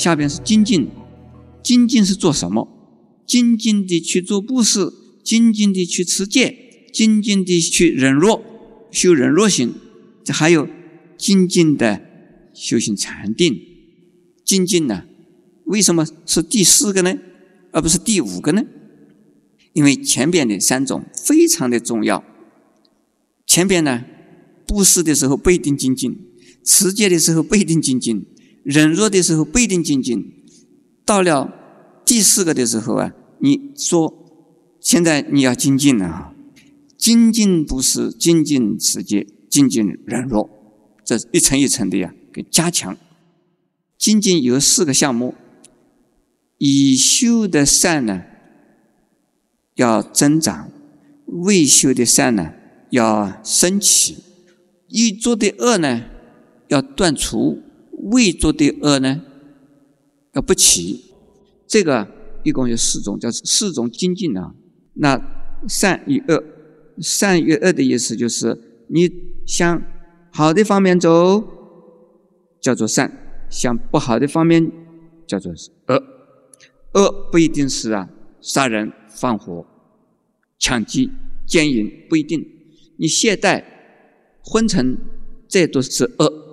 下边是精进，精进是做什么？精进的去做布施，精进的去持戒，精进的去忍弱，修忍弱心，这还有精进的修行禅定。精进呢，为什么是第四个呢，而不是第五个呢？因为前边的三种非常的重要。前边呢，布施的时候不一定精进，持戒的时候不一定精进，忍弱的时候不一定精进。到了第四个的时候啊，你说现在你要精进了啊，精进不是精进持戒，精进忍弱，这一层一层的呀，给加强。精进有四个项目，已修的善呢要增长，未修的善呢。要升起，已做的恶呢，要断除；未做的恶呢，要不起。这个一共有四种，叫四种精进啊。那善与恶，善与恶的意思就是，你向好的方面走，叫做善；向不好的方面，叫做恶。恶不一定是啊，杀人、放火、抢劫、奸淫，不一定。你懈怠、昏沉，这都是恶。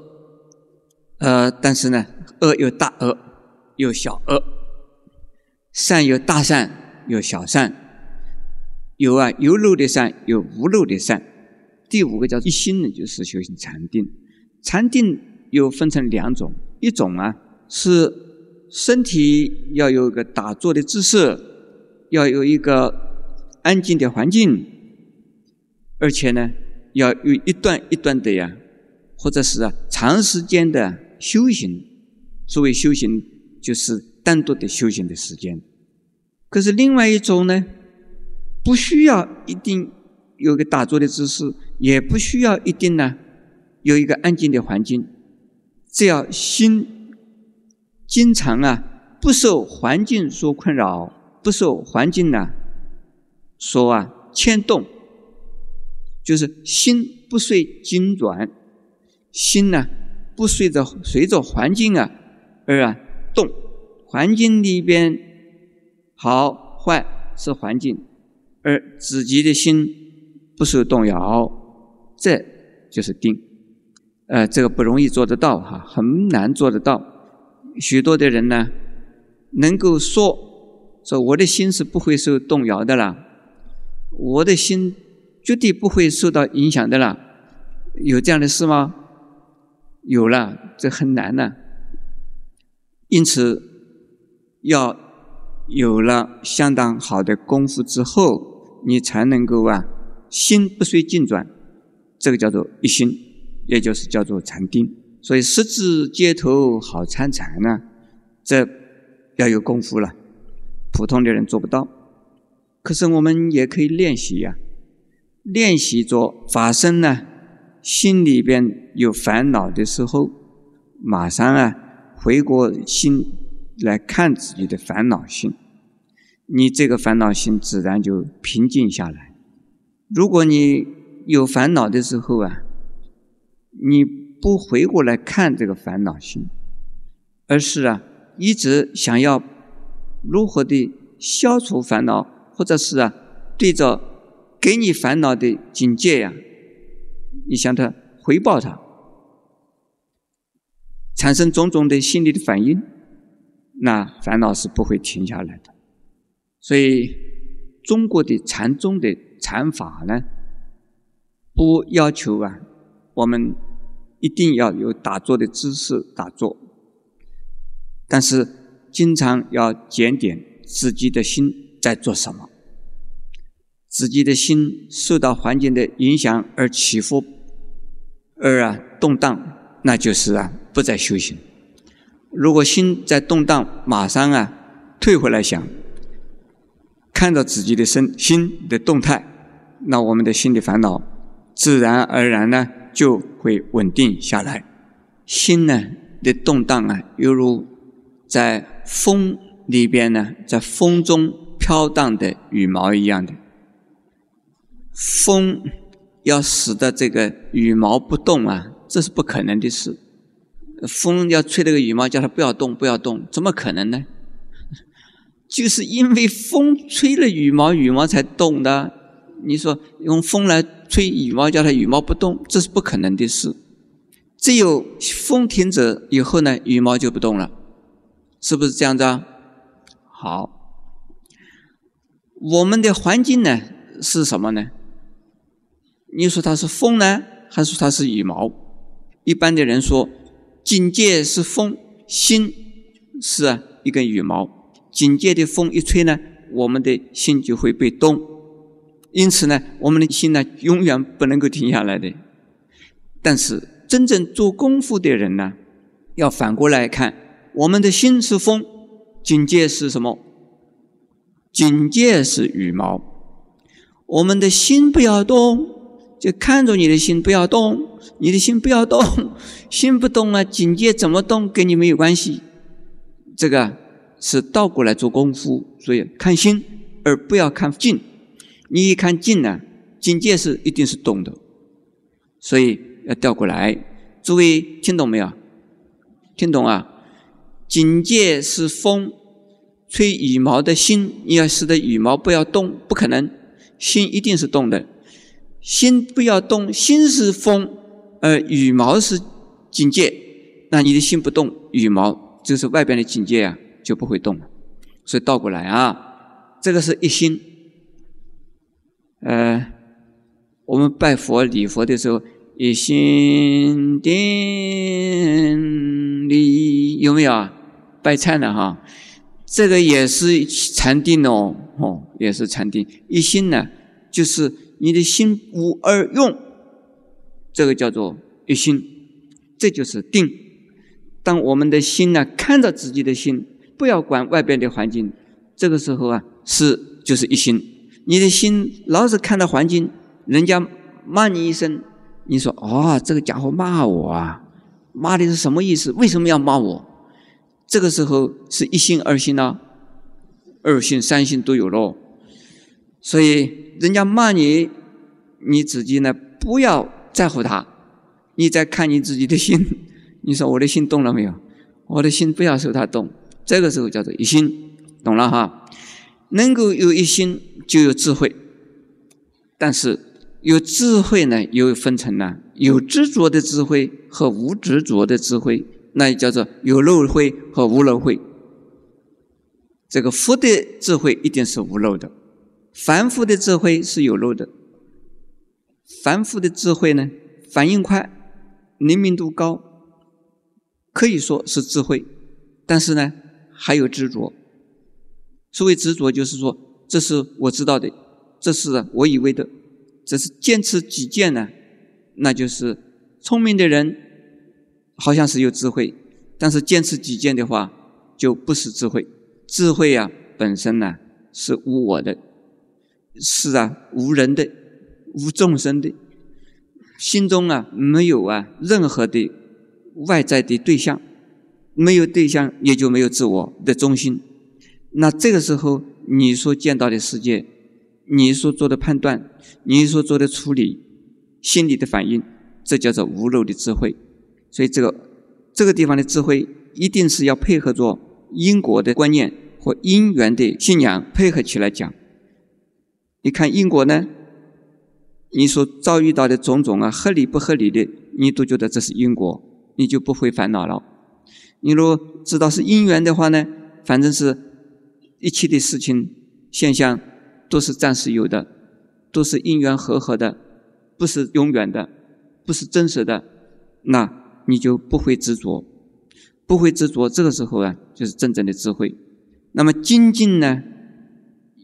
呃，但是呢，恶有大恶，有小恶；善有大善，有小善；有啊有漏的善，有无漏的善。第五个叫一心呢，就是修行禅定。禅定又分成两种，一种啊是身体要有一个打坐的姿势，要有一个安静的环境。而且呢，要有一段一段的呀，或者是啊长时间的修行。所谓修行，就是单独的修行的时间。可是另外一种呢，不需要一定有个打坐的姿势，也不需要一定呢有一个安静的环境，只要心经常啊不受环境所困扰，不受环境呢所啊牵动。就是心不随经转，心呢不随着随着环境啊而啊动，环境里边好坏是环境，而自己的心不受动摇，这就是定。呃，这个不容易做得到哈，很难做得到。许多的人呢，能够说说我的心是不会受动摇的啦，我的心。绝对不会受到影响的啦，有这样的事吗？有了，这很难呢。因此，要有了相当好的功夫之后，你才能够啊，心不随境转，这个叫做一心，也就是叫做禅定。所以，十指街头好参禅呢，这要有功夫了，普通的人做不到。可是我们也可以练习呀。练习着法身呢，心里边有烦恼的时候，马上啊回过心来看自己的烦恼心，你这个烦恼心自然就平静下来。如果你有烦恼的时候啊，你不回过来看这个烦恼心，而是啊一直想要如何的消除烦恼，或者是啊对着。给你烦恼的警戒呀，你向他回报他，产生种种的心理的反应，那烦恼是不会停下来的。所以，中国的禅宗的禅法呢，不要求啊，我们一定要有打坐的姿势打坐，但是经常要检点自己的心在做什么。自己的心受到环境的影响而起伏，而啊动荡，那就是啊不再修行。如果心在动荡，马上啊退回来想，看到自己的身心的动态，那我们的心的烦恼自然而然呢就会稳定下来。心呢的动荡啊，犹如在风里边呢，在风中飘荡的羽毛一样的。风要使得这个羽毛不动啊，这是不可能的事。风要吹那个羽毛，叫它不要动，不要动，怎么可能呢？就是因为风吹了羽毛，羽毛才动的。你说用风来吹羽毛，叫它羽毛不动，这是不可能的事。只有风停止以后呢，羽毛就不动了，是不是这样子啊？好，我们的环境呢是什么呢？你说它是风呢，还是它是羽毛？一般的人说，境界是风，心是一根羽毛。境界的风一吹呢，我们的心就会被动。因此呢，我们的心呢，永远不能够停下来的。但是真正做功夫的人呢，要反过来看，我们的心是风，境界是什么？境界是羽毛。我们的心不要动，就看着你的心不要动，你的心不要动，心不动了，境界怎么动跟你没有关系。这个。是倒过来做功夫，所以看心而不要看境。你一看境呢，境界是一定是动的，所以要调过来。诸位听懂没有？听懂啊？境界是风，吹羽毛的心，你要使得羽毛不要动，不可能。心一定是动的，心不要动，心是风，呃羽毛是境界。那你的心不动，羽毛就是外边的境界啊。就不会动，所以倒过来啊，这个是一心。呃，我们拜佛礼佛的时候，一心定力有没有啊？拜忏的哈，这个也是禅定哦，哦，也是禅定。一心呢，就是你的心无二用，这个叫做一心，这就是定。当我们的心呢，看到自己的心。不要管外边的环境，这个时候啊，是就是一心。你的心老是看到环境，人家骂你一声，你说哦，这个家伙骂我啊，骂的是什么意思？为什么要骂我？这个时候是一心二心呢？二心三心都有喽。所以人家骂你，你自己呢不要在乎他，你再看你自己的心，你说我的心动了没有？我的心不要受他动。这个时候叫做一心，懂了哈？能够有一心，就有智慧。但是有智慧呢，又分成了有执着的智慧和无执着的智慧，那叫做有漏慧和无漏慧。这个佛的智慧一定是无漏的，凡夫的智慧是有漏的。凡夫的智慧呢，反应快，灵敏度高，可以说是智慧，但是呢。还有执着，所谓执着，就是说，这是我知道的，这是我以为的，这是坚持己见呢。那就是聪明的人，好像是有智慧，但是坚持己见的话，就不是智慧。智慧啊，本身呢是无我的，是啊，无人的，无众生的，心中啊没有啊任何的外在的对象。没有对象，也就没有自我的中心。那这个时候，你所见到的世界，你所做的判断，你所做的处理，心理的反应，这叫做无漏的智慧。所以，这个这个地方的智慧，一定是要配合着因果的观念和因缘的信仰配合起来讲。你看因果呢，你所遭遇到的种种啊，合理不合理的，你都觉得这是因果，你就不会烦恼了。你如果知道是因缘的话呢，反正是一切的事情现象都是暂时有的，都是因缘和合的，不是永远的，不是真实的，那你就不会执着，不会执着。这个时候啊，就是真正的智慧。那么精进呢，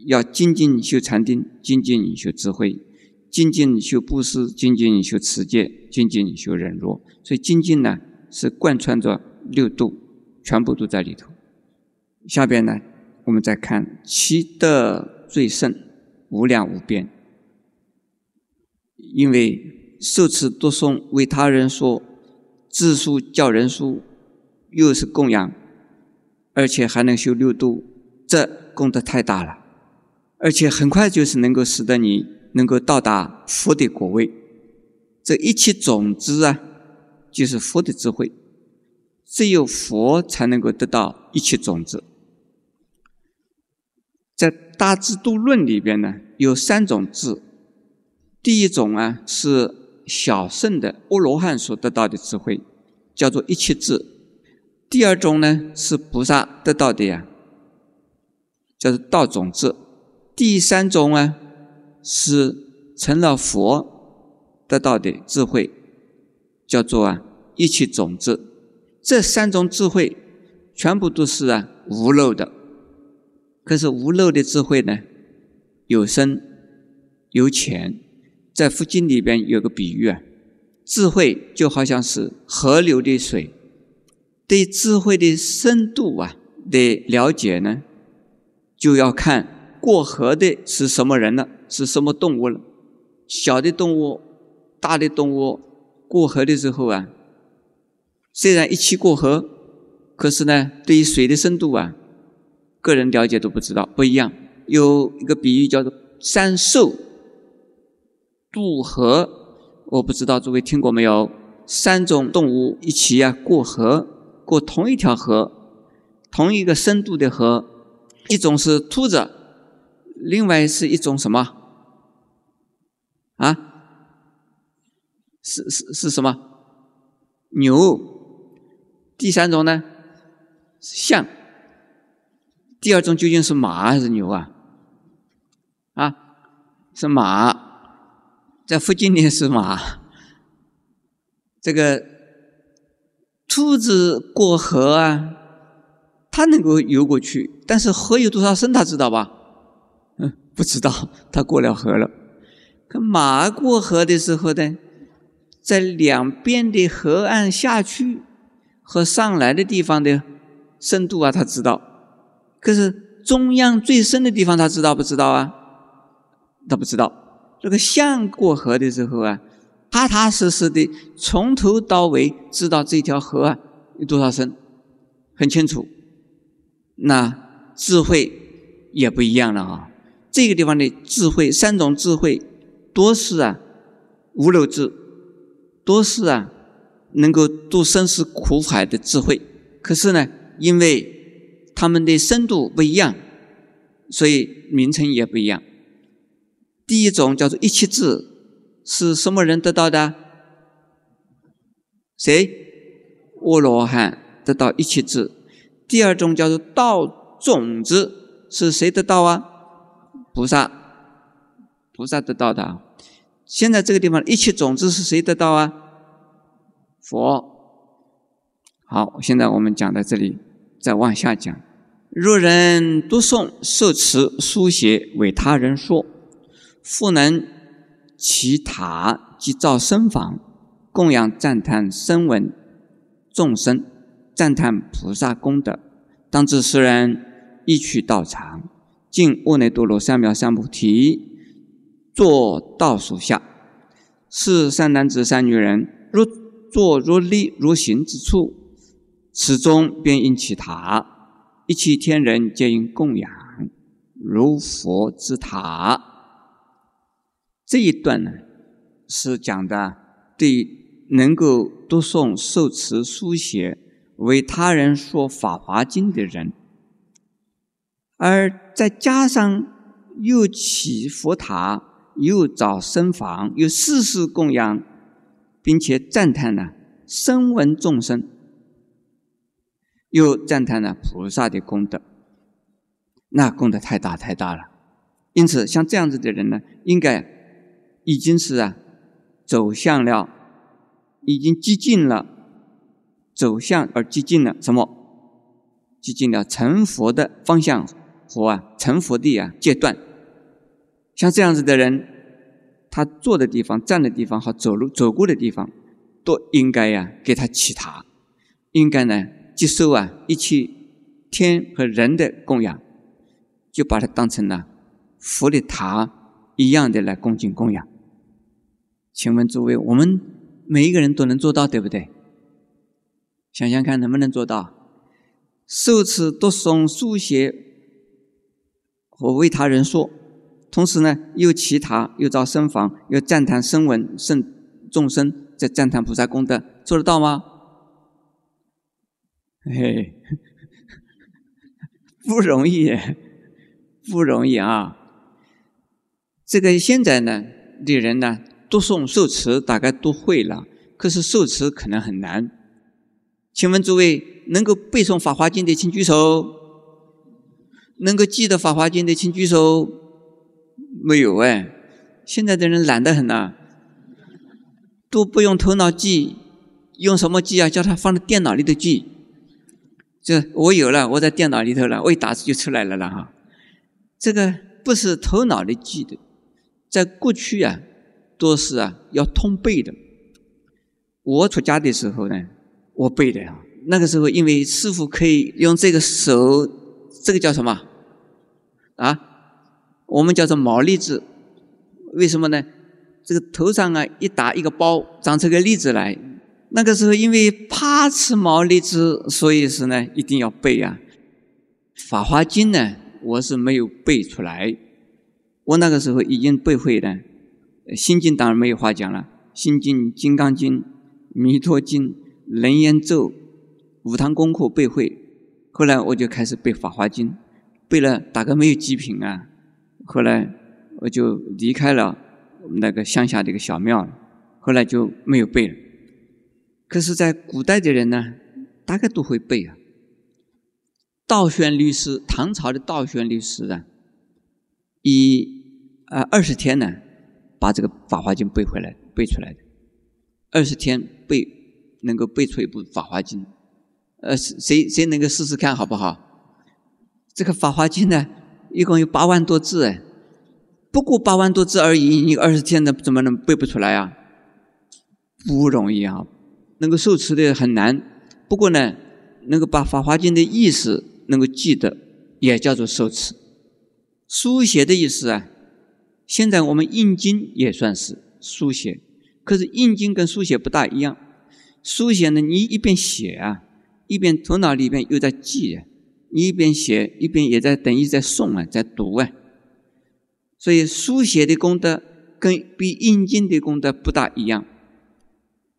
要精进修禅定，精进修智慧，精进修布施，精进修持戒，精进修忍辱。所以精进呢，是贯穿着。六度全部都在里头。下边呢，我们再看其德最胜，无量无边。因为受持读诵为他人说，自书教人书，又是供养，而且还能修六度，这功德太大了。而且很快就是能够使得你能够到达佛的果位。这一切种子啊，就是佛的智慧。只有佛才能够得到一切种子。在《大智度论》里边呢，有三种智。第一种啊，是小圣的阿罗汉所得到的智慧，叫做一切智；第二种呢，是菩萨得到的呀，叫做道种智；第三种啊，是成了佛得到的智慧，叫做啊一切种子。这三种智慧全部都是啊无漏的。可是无漏的智慧呢，有深有浅。在佛经里边有个比喻啊，智慧就好像是河流的水。对智慧的深度啊的了解呢，就要看过河的是什么人了，是什么动物了。小的动物、大的动物过河的时候啊，虽然一起过河，可是呢，对于水的深度啊。个人了解都不知道，不一样。有一个比喻叫做“三兽渡河”，我不知道诸位听过没有？三种动物一起啊过河，过同一条河，同一个深度的河。一种是兔子，另外是一种什么？啊？是是是什么？牛。第三种呢？象。第二种究竟是马还是牛啊？啊，是马，在附近的是马。这个兔子过河啊，它能够游过去，但是河有多少深，它知道吧？嗯，不知道，他过了河了。可马过河的时候呢，在两边的河岸下去和上来的地方的深度啊，他知道。可是中央最深的地方，他知道不知道啊？他不知道。这个象过河的时候啊，踏踏实实的从头到尾知道这条河啊有多少深，很清楚。那智慧也不一样了啊。这个地方的智慧，三种智慧，多是啊无漏智，多是啊能够度生死苦海的智慧。可是呢，因为他们的深度不一样，所以名称也不一样。第一种叫做一切智，是什么人得到的？谁？阿罗汉得到一切智。第二种叫做道种子，是谁得到啊？菩萨，菩萨得到的。现在这个地方一切种子是谁得到啊？佛。好，现在我们讲到这里。再往下讲，若人读诵、受持、书写，为他人说，复能其塔及造僧房，供养赞叹声闻众生，赞叹菩萨功德，当知世人一去道场，进阿耨多罗三藐三菩提，坐倒数下，是善男子、善女人，若坐若立若行之处。此中便应起塔，一切天人皆应供养，如佛之塔。这一段呢，是讲的对能够读诵、受持、书写、为他人说法华经的人，而再加上又起佛塔，又造僧房，又世世供养，并且赞叹呢声闻众生。又赞叹了菩萨的功德，那功德太大太大了。因此，像这样子的人呢，应该已经是啊，走向了，已经激进了，走向而激进了什么？激进了成佛的方向和啊成佛地啊阶段。像这样子的人，他坐的地方、站的地方和走路走过的地方，都应该呀给他起塔，应该呢。接受啊一切天和人的供养，就把它当成了佛的塔一样的来恭敬供养。请问诸位，我们每一个人都能做到，对不对？想想看，能不能做到？受持、读诵、书写我为他人说，同时呢，又祈他又造僧房，又赞叹声闻圣众生，在赞叹菩萨功德，做得到吗？嘿，不容易，不容易啊！这个现在呢的人呢，读诵受持大概都会了，可是受持可能很难。请问诸位，能够背诵《法华经》的请举手。能够记得《法华经》的请举手。没有哎，现在的人懒得很呐，都不用头脑记，用什么记啊？叫他放在电脑里头记。这我有了，我在电脑里头了，我一打字就出来了了哈。这个不是头脑里记的，在过去啊，都是啊要通背的。我出家的时候呢，我背的啊。那个时候因为师傅可以用这个手，这个叫什么啊？我们叫做毛粒子，为什么呢？这个头上啊一打一个包，长出个粒子来。那个时候因为怕吃毛粒子，所以是呢一定要背啊。《法华经》呢，我是没有背出来。我那个时候已经背会了，《心经》当然没有话讲了，《心经》《金刚经》《弥陀经》《楞严咒》五堂功课背会。后来我就开始背《法华经》，背了大概没有几品啊。后来我就离开了那个乡下的一个小庙了，后来就没有背了。可是，在古代的人呢，大概都会背啊。道宣律师，唐朝的道宣律师啊，以啊二十天呢，把这个《法华经》背回来，背出来的。二十天背，能够背出一部《法华经》。呃，谁谁能够试试看好不好？这个《法华经》呢，一共有八万多字哎，不过八万多字而已，你二十天的，怎么能背不出来啊？不容易啊！能够受持的很难，不过呢，能够把《法华经》的意思能够记得，也叫做受持。书写的意思啊，现在我们印经也算是书写，可是印经跟书写不大一样。书写呢，你一边写啊，一边头脑里边又在记，你一边写一边也在等于在诵啊，在读啊。所以书写的功德跟比印经的功德不大一样。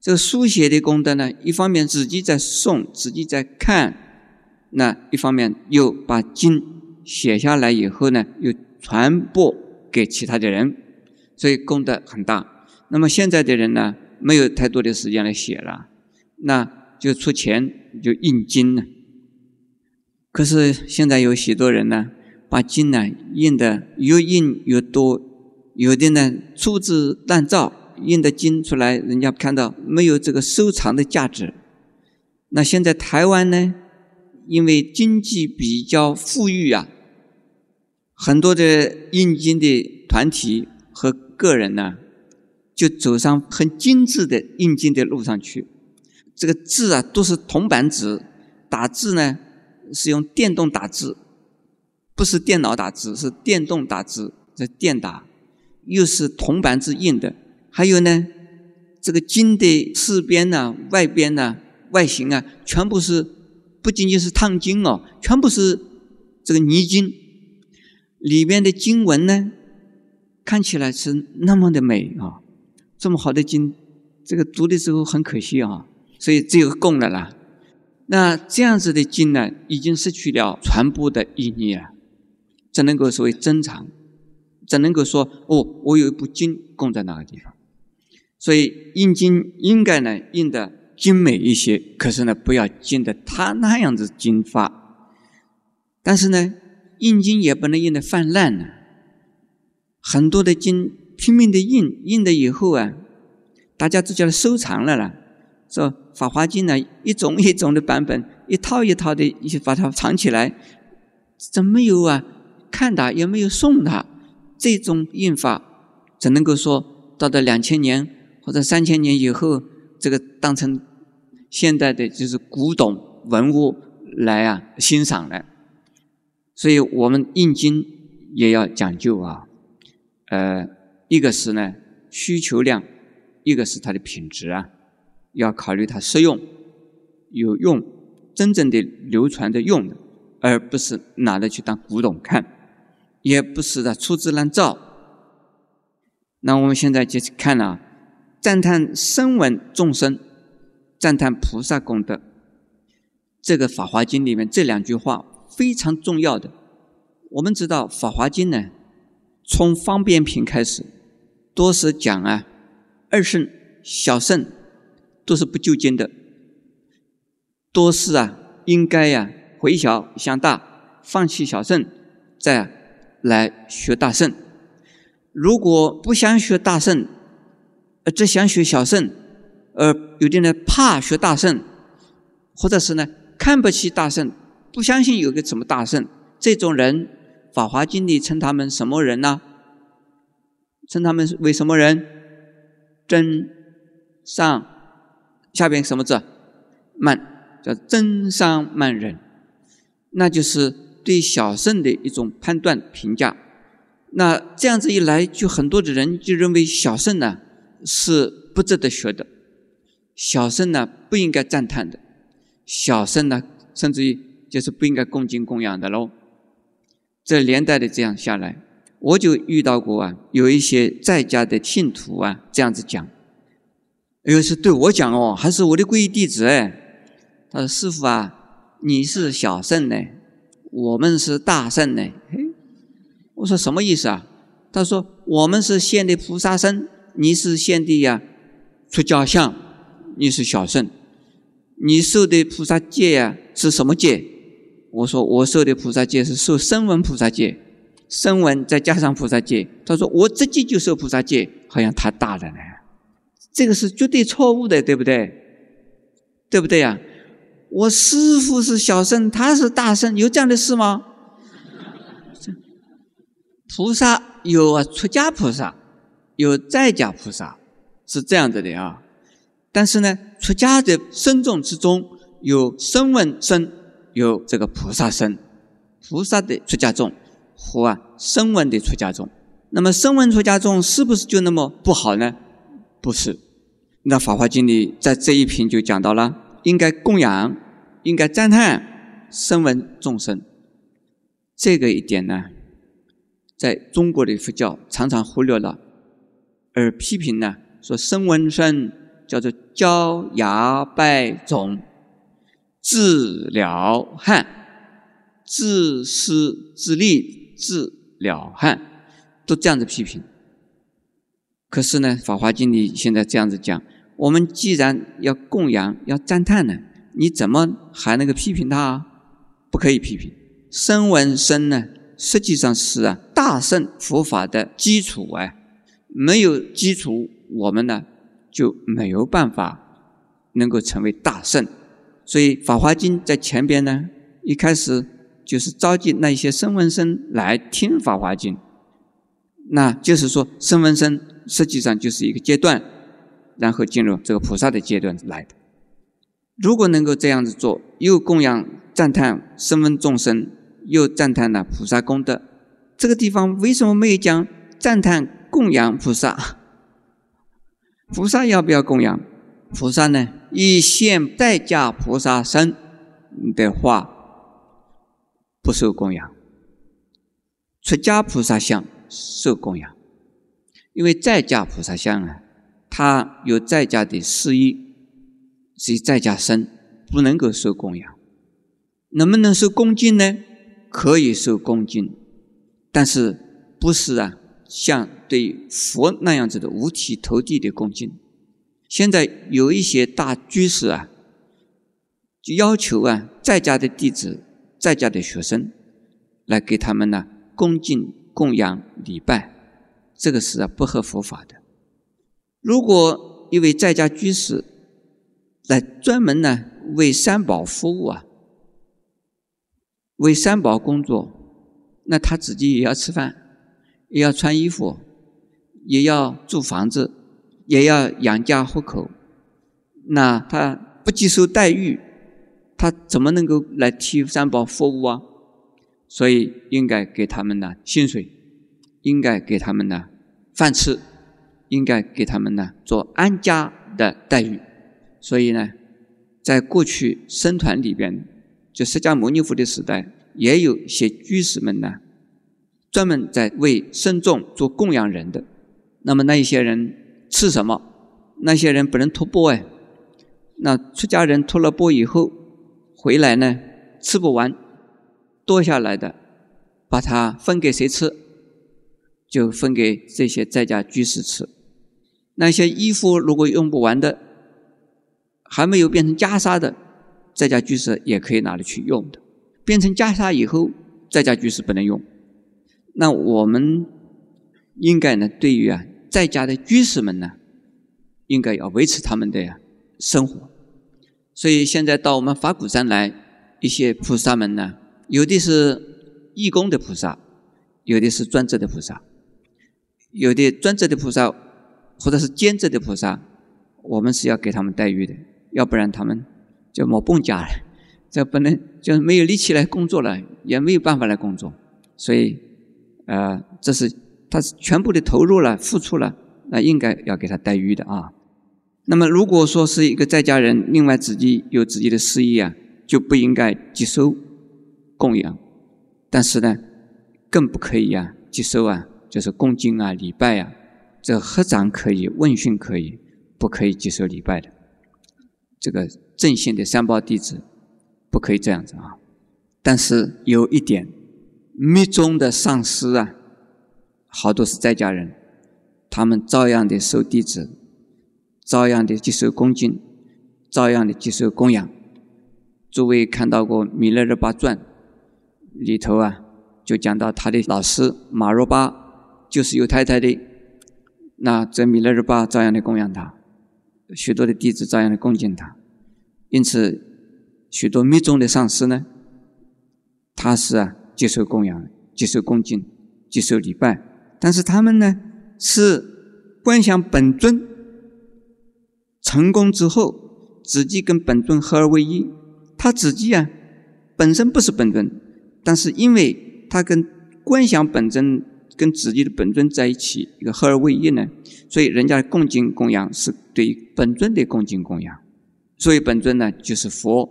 这个书写的功德呢，一方面自己在诵，自己在看，那一方面又把经写下来以后呢，又传播给其他的人，所以功德很大。那么现在的人呢，没有太多的时间来写了，那就出钱就印经了。可是现在有许多人呢，把经呢印的越印越多，有的呢粗制滥造。印的经出来，人家看到没有这个收藏的价值。那现在台湾呢，因为经济比较富裕啊，很多的印经的团体和个人呢，就走上很精致的印经的路上去。这个字啊，都是铜板纸，打字呢是用电动打字，不是电脑打字，是电动打字，这电打，又是铜板纸印的。还有呢，这个金的四边呢、外边呢、外形啊，全部是不仅仅是烫金哦，全部是这个泥金。里边的经文呢，看起来是那么的美啊，这么好的经，这个读的时候很可惜啊，所以只有供了啦。那这样子的经呢，已经失去了传播的意义了，只能够所谓珍藏，只能够说哦，我有一部经供在那个地方。所以印经应该呢印的精美一些，可是呢不要印的他那样子精发。但是呢印经也不能印的泛滥呢。很多的经拼命的印，印的以后啊，大家都叫收藏了啦。说《法华经》呢一种一种的版本，一套一套的一些把它藏起来，怎么有啊？看它也没有送它，这种印法只能够说到了两千年。或者三千年以后，这个当成现代的就是古董文物来啊欣赏了，所以我们印经也要讲究啊，呃，一个是呢需求量，一个是它的品质啊，要考虑它实用、有用、真正的流传的用的，而不是拿来去当古董看，也不是的粗制滥造。那我们现在就是看啊。赞叹声闻众生，赞叹菩萨功德。这个《法华经》里面这两句话非常重要的。我们知道《法华经》呢，从方便品开始，多是讲啊，二圣、小圣都是不究竟的，多是啊，应该呀，回小向大，放弃小圣，再来学大圣。如果不想学大圣，呃，只想学小圣，呃，有的人怕学大圣，或者是呢？看不起大圣，不相信有个什么大圣，这种人，《法华经》里称他们什么人呢？称他们为什么人？真上下边什么字？慢，叫真上慢人，那就是对小圣的一种判断评价。那这样子一来，就很多的人就认为小圣呢是不值得学的，小圣呢不应该赞叹的。小圣呢，甚至于就是不应该恭敬供养的喽。这连带的这样下来，我就遇到过啊，有一些在家的信徒啊，这样子讲，哎呦，是对我讲哦，还是我的皈依弟子哎？他说：“师傅啊，你是小圣呢，我们是大圣呢。”嘿，我说什么意思啊？他说：“我们是现的菩萨身，你是现的呀出家相，你是小圣。”你受的菩萨戒呀是什么戒？我说我受的菩萨戒是受声闻菩萨戒，声闻再加上菩萨戒。他说我直接就受菩萨戒，好像他大了呢。这个是绝对错误的，对不对？对不对呀？我师父是小圣，他是大圣，有这样的事吗？菩萨有啊，出家菩萨，有在家菩萨，是这样子的啊。但是呢，出家的僧众之中有声闻僧，有这个菩萨僧，菩萨的出家众和啊声闻的出家众。那么声闻出家众是不是就那么不好呢？不是。那《法华经》里在这一品就讲到了，应该供养，应该赞叹声闻众生。这个一点呢，在中国的佛教常常忽略了，而批评呢说声闻僧。叫做焦牙败种、治了汉、自私自利、治了汉，都这样子批评。可是呢，《法华经》里现在这样子讲：我们既然要供养、要赞叹呢，你怎么还能够批评他啊？不可以批评。声闻声呢，实际上是啊大圣佛法的基础啊，没有基础，我们呢？就没有办法能够成为大圣，所以《法华经》在前边呢，一开始就是召集那些声闻僧来听《法华经》，那就是说声闻僧实际上就是一个阶段，然后进入这个菩萨的阶段来的。如果能够这样子做，又供养赞叹声闻众生，又赞叹了菩萨功德，这个地方为什么没有讲赞叹供养菩萨？菩萨要不要供养？菩萨呢？以现在家菩萨身的话，不受供养；出家菩萨像受供养。因为在家菩萨像啊，他有在家的事意，是在家身，不能够受供养。能不能受恭敬呢？可以受恭敬，但是不是啊？像对佛那样子的五体投地的恭敬，现在有一些大居士啊，就要求啊在家的弟子、在家的学生来给他们呢恭敬供养礼拜，这个是啊不合佛法的。如果一位在家居士来专门呢为三宝服务啊，为三宝工作，那他自己也要吃饭。也要穿衣服，也要住房子，也要养家糊口。那他不接受待遇，他怎么能够来替三宝服务啊？所以应该给他们呢薪水，应该给他们呢饭吃，应该给他们呢做安家的待遇。所以呢，在过去僧团里边，就释迦牟尼佛的时代，也有一些居士们呢。专门在为僧众做供养人的，那么那一些人吃什么？那些人不能托钵哎。那出家人托了钵以后，回来呢吃不完，多下来的，把它分给谁吃？就分给这些在家居士吃。那些衣服如果用不完的，还没有变成袈裟的，在家居士也可以拿来去用的。变成袈裟以后，在家居士不能用。那我们应该呢，对于啊在家的居士们呢，应该要维持他们的呀生活。所以现在到我们法鼓山来，一些菩萨们呢，有的是义工的菩萨，有的是专职的菩萨，有的专职的菩萨或者是兼职的菩萨，我们是要给他们待遇的，要不然他们就没蹦家了，这不能就没有力气来工作了，也没有办法来工作，所以，呃，这是他是全部的投入了、付出了，那应该要给他待遇的啊。那么，如果说是一个在家人，另外自己有自己的事业啊，就不应该接收供养。但是呢，更不可以啊，接收啊，就是恭敬啊、礼拜啊。这合掌可以，问讯可以，不可以接受礼拜的。这个正信的三宝弟子不可以这样子啊。但是有一点，密宗的上师啊，好多是在家人，他们照样的收弟子。照样的接受恭敬，照样的接受供养。诸位看到过《弥勒日巴传》里头啊，就讲到他的老师马若巴就是有太太的，那这米勒日巴照样的供养他，许多的弟子照样的恭敬他。因此，许多密宗的上师呢，他是啊接受供养、接受恭敬、接受礼拜，但是他们呢是观想本尊。成功之后，自己跟本尊合而为一。他自己啊，本身不是本尊，但是因为他跟观想本尊跟自己的本尊在一起，一个合而为一呢，所以人家的恭敬供养是对本尊的恭敬供养。所以本尊呢，就是佛，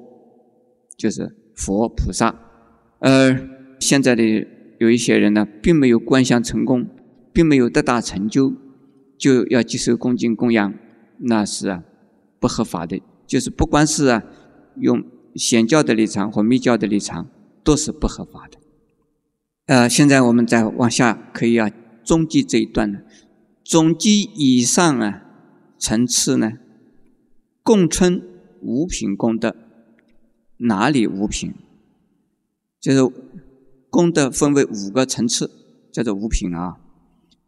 就是佛菩萨。而现在的有一些人呢，并没有观想成功，并没有得大成就，就要接受恭敬供养。那是啊，不合法的。就是不管是啊，用显教的立场或密教的立场，都是不合法的。呃，现在我们再往下可以啊，终极这一段呢，总计以上啊层次呢，共称五品功德。哪里五品？就是功德分为五个层次，叫做五品啊。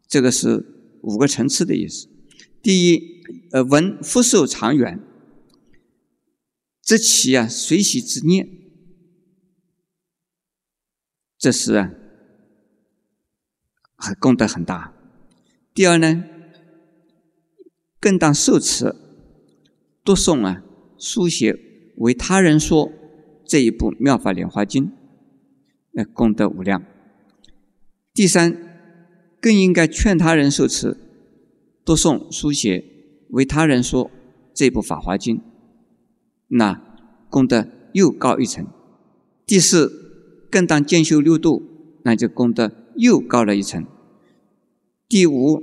这个是五个层次的意思。第一。呃，闻福寿长远，知其啊随喜之念，这是啊，功德很大。第二呢，更当受持、读诵啊、书写为他人说这一部《妙法莲华经》，那功德无量。第三，更应该劝他人受持、读诵、书写。为他人说这部《法华经》，那功德又高一层。第四，更当兼修六度，那就功德又高了一层。第五，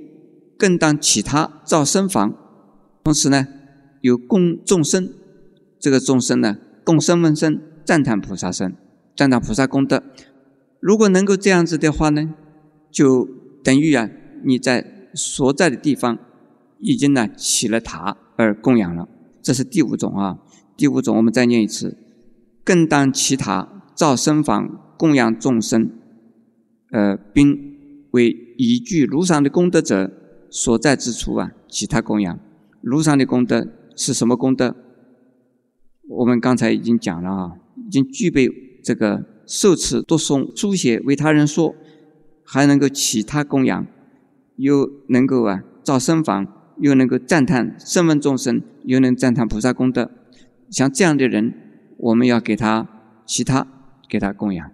更当其他造僧房，同时呢，有供众生，这个众生呢，供声闻声、赞叹菩萨声、赞叹菩萨功德。如果能够这样子的话呢，就等于啊，你在所在的地方。已经呢起了塔而供养了，这是第五种啊。第五种我们再念一次：更当其他造僧房供养众生，呃，并为依据如上的功德者所在之处啊，其他供养。如上的功德是什么功德？我们刚才已经讲了啊，已经具备这个受持、读诵、书写为他人说，还能够其他供养，又能够啊造僧房。又能够赞叹声闻众生，又能赞叹菩萨功德，像这样的人，我们要给他其他给他供养。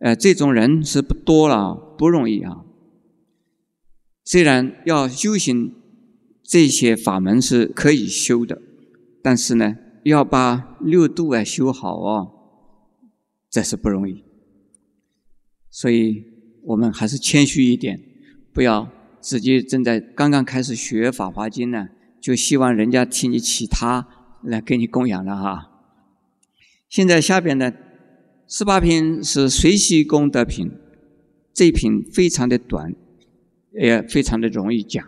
呃，这种人是不多了，不容易啊。虽然要修行这些法门是可以修的，但是呢，要把六度啊修好哦，这是不容易。所以我们还是谦虚一点，不要。自己正在刚刚开始学《法华经》呢，就希望人家替你其他来给你供养了哈。现在下边呢，十八品是随喜功德品，这一品非常的短，也非常的容易讲。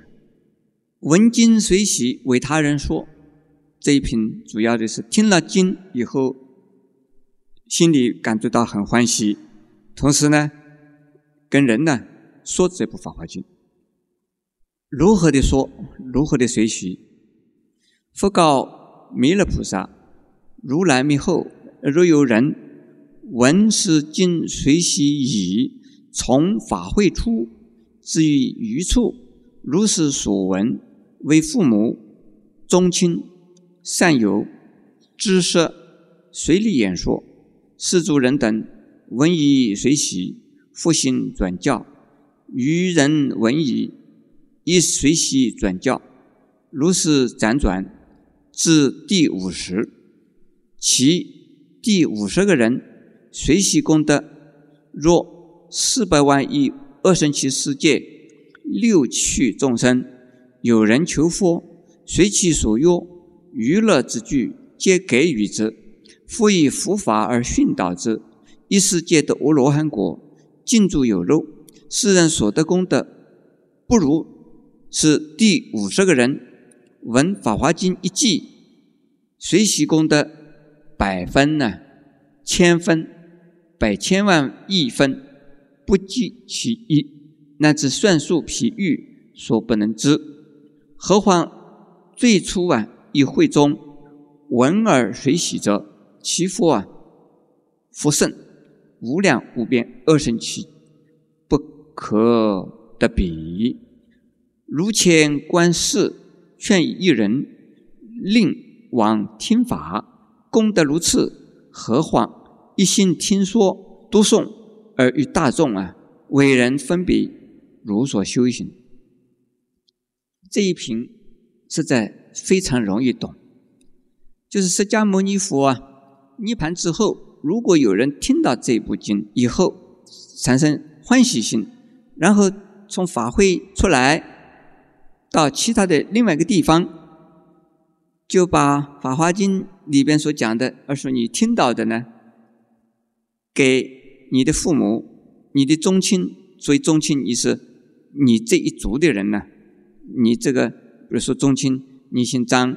闻经随喜为他人说，这一品主要的是听了经以后，心里感觉到很欢喜，同时呢，跟人呢说这部《法华经》，如何的说，如何的随喜。佛告弥勒菩萨：“如来灭后，若有人闻是经随喜已，从法会出，至于余处，如是所闻。”为父母、宗亲、善友、知识随力演说，世族人等闻以随喜，复心转教；愚人闻以亦随喜转教。如是辗转至第五十，其第五十个人随喜功德，若四百万亿二生其世界六趣众生。有人求佛，随其所欲，娱乐之具，皆给予之。复以佛法而训导之，一世界的阿罗汉果，尽住有肉。世人所得功德，不如是第五十个人闻《法华经》一记，随喜功德百分呢，千分，百千万亿分，不计其一，乃至算数譬喻所不能知。何况最初啊，以会中闻而随喜者，其福啊，福盛无量无边，二生起，不可得比。如前观世劝一人令往听法，功德如此，何况一心听说读诵而与大众啊，为人分别，如所修行。这一品实在非常容易懂，就是释迦牟尼佛啊涅盘之后，如果有人听到这部经以后产生欢喜心，然后从法会出来到其他的另外一个地方，就把《法华经》里边所讲的，而说你听到的呢，给你的父母、你的宗亲，所以宗亲你是你这一族的人呢。你这个，比如说宗亲，你姓张，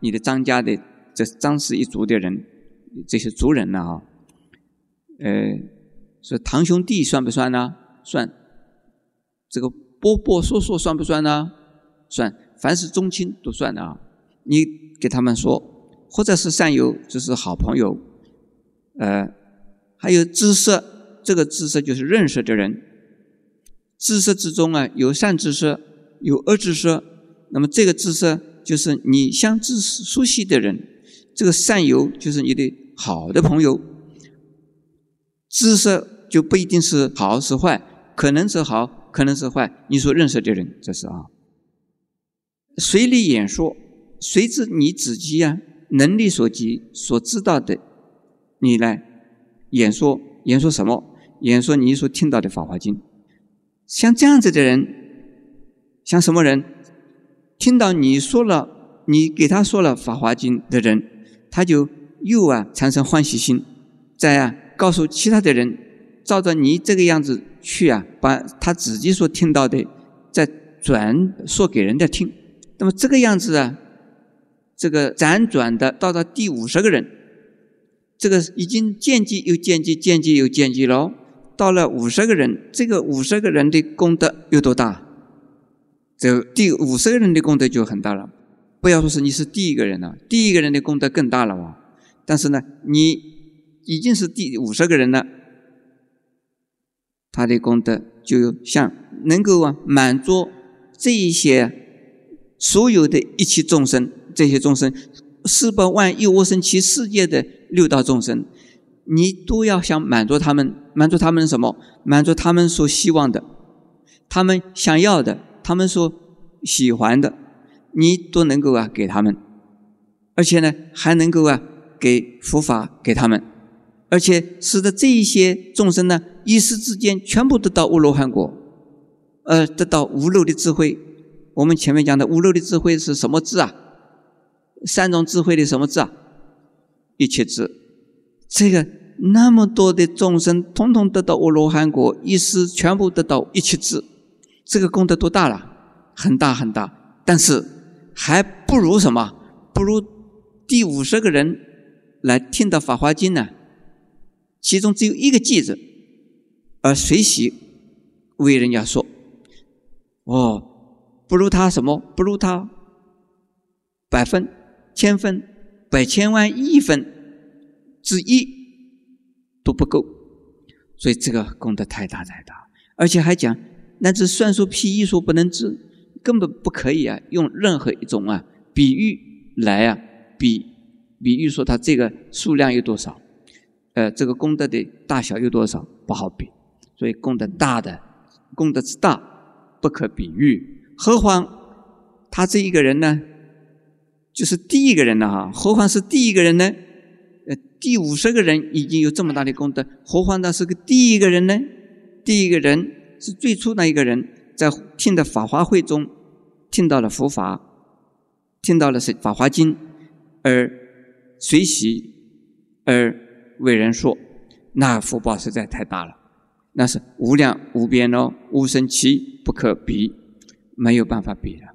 你的张家的这张氏一族的人，这些族人呢啊，呃，说堂兄弟算不算呢？算。这个波波叔叔算不算呢？算。凡是宗亲都算的啊。你给他们说，或者是善友，就是好朋友，呃，还有知识，这个知识就是认识的人。知识之中啊，有善知识。有恶知识，那么这个知识就是你相知熟悉的人，这个善友就是你的好的朋友。知识就不一定是好是坏，可能是好，可能是坏。你所认识的人，这是啊。随力演说，随着你自己啊能力所及所知道的，你来演说，演说什么？演说你所听到的《法华经》。像这样子的人。像什么人听到你说了，你给他说了《法华经》的人，他就又啊产生欢喜心，再啊告诉其他的人，照着你这个样子去啊，把他自己所听到的再转说给人家听。那么这个样子啊，这个辗转的到达第五十个人，这个已经间接又间接，间接又间接了，到了五十个人，这个五十个人的功德有多大？这第五十个人的功德就很大了，不要说是你是第一个人了，第一个人的功德更大了哇！但是呢，你已经是第五十个人了，他的功德就像能够啊满足这一些所有的一切众生，这些众生四百万亿无生七世界的六道众生，你都要想满足他们，满足他们什么？满足他们所希望的，他们想要的。他们所喜欢的，你都能够啊给他们，而且呢还能够啊给佛法给他们，而且使得这一些众生呢一时之间全部得到阿罗汉果，呃得到无漏的智慧。我们前面讲的无漏的智慧是什么智啊？三种智慧的什么智啊？一切智。这个那么多的众生，统统得到阿罗汉果，一时全部得到一切智，这个功德多大了？很大很大。但是还不如什么？不如第五十个人来听到《法华经》呢？其中只有一个记者，而随喜为人家说：“哦，不如他什么？不如他百分、千分、百千万亿分。”之一都不够，所以这个功德太大太大，而且还讲那只算术譬一说不能治，根本不可以啊！用任何一种啊比喻来啊比比喻说它这个数量有多少，呃，这个功德的大小有多少不好比，所以功德大的功德之大不可比喻，何况他这一个人呢，就是第一个人了哈，何况是第一个人呢？呃第五十个人已经有这么大的功德，何况他是个第一个人呢？第一个人是最初那一个人，在听的法华会中听到了佛法，听到了是《法华经》，而随喜而为人说，那福报实在太大了，那是无量无边哦，无生期不可比，没有办法比的。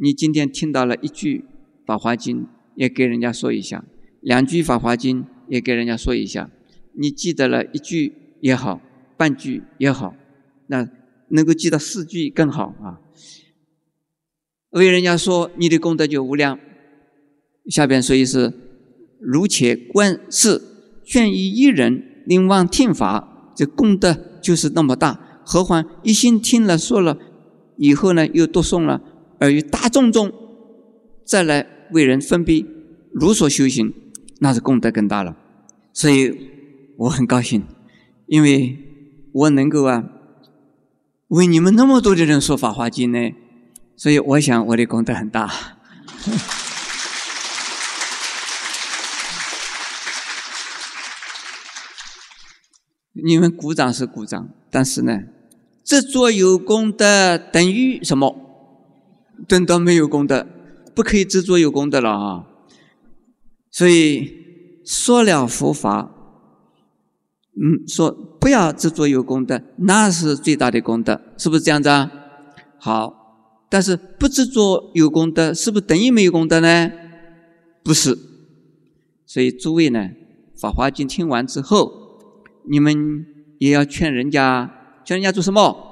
你今天听到了一句《法华经》，也给人家说一下。两句《法华经》也给人家说一下，你记得了一句也好，半句也好，那能够记到四句更好啊！为人家说，你的功德就无量。下边说的是：如且观世，劝于一人，令望听法，这功德就是那么大。何况一心听了说了以后呢，又读诵了，而于大众中再来为人分别如所修行。那是功德更大了，所以我很高兴，因为我能够啊为你们那么多的人说《法华经》呢，所以我想我的功德很大。你们鼓掌是鼓掌，但是呢，执着有功德等于什么？等到没有功德，不可以执着有功德了啊！所以说了佛法，嗯，说不要执着有功德，那是最大的功德，是不是这样子啊？好，但是不执着有功德，是不是等于没有功德呢？不是。所以诸位呢，《法华经》听完之后，你们也要劝人家，劝人家做什么？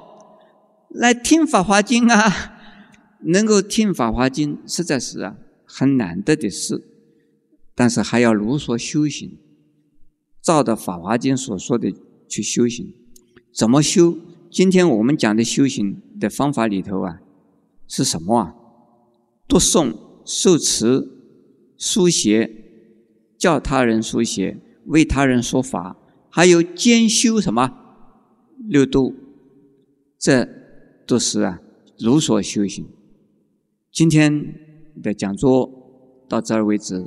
来听《法华经》啊！能够听《法华经》，实在是啊，很难得的事。但是还要如所修行，照着《法华经》所说的去修行。怎么修？今天我们讲的修行的方法里头啊，是什么啊？读诵、受持、书写、教他人书写、为他人说法，还有兼修什么六度，这都是啊如所修行。今天的讲座到这儿为止。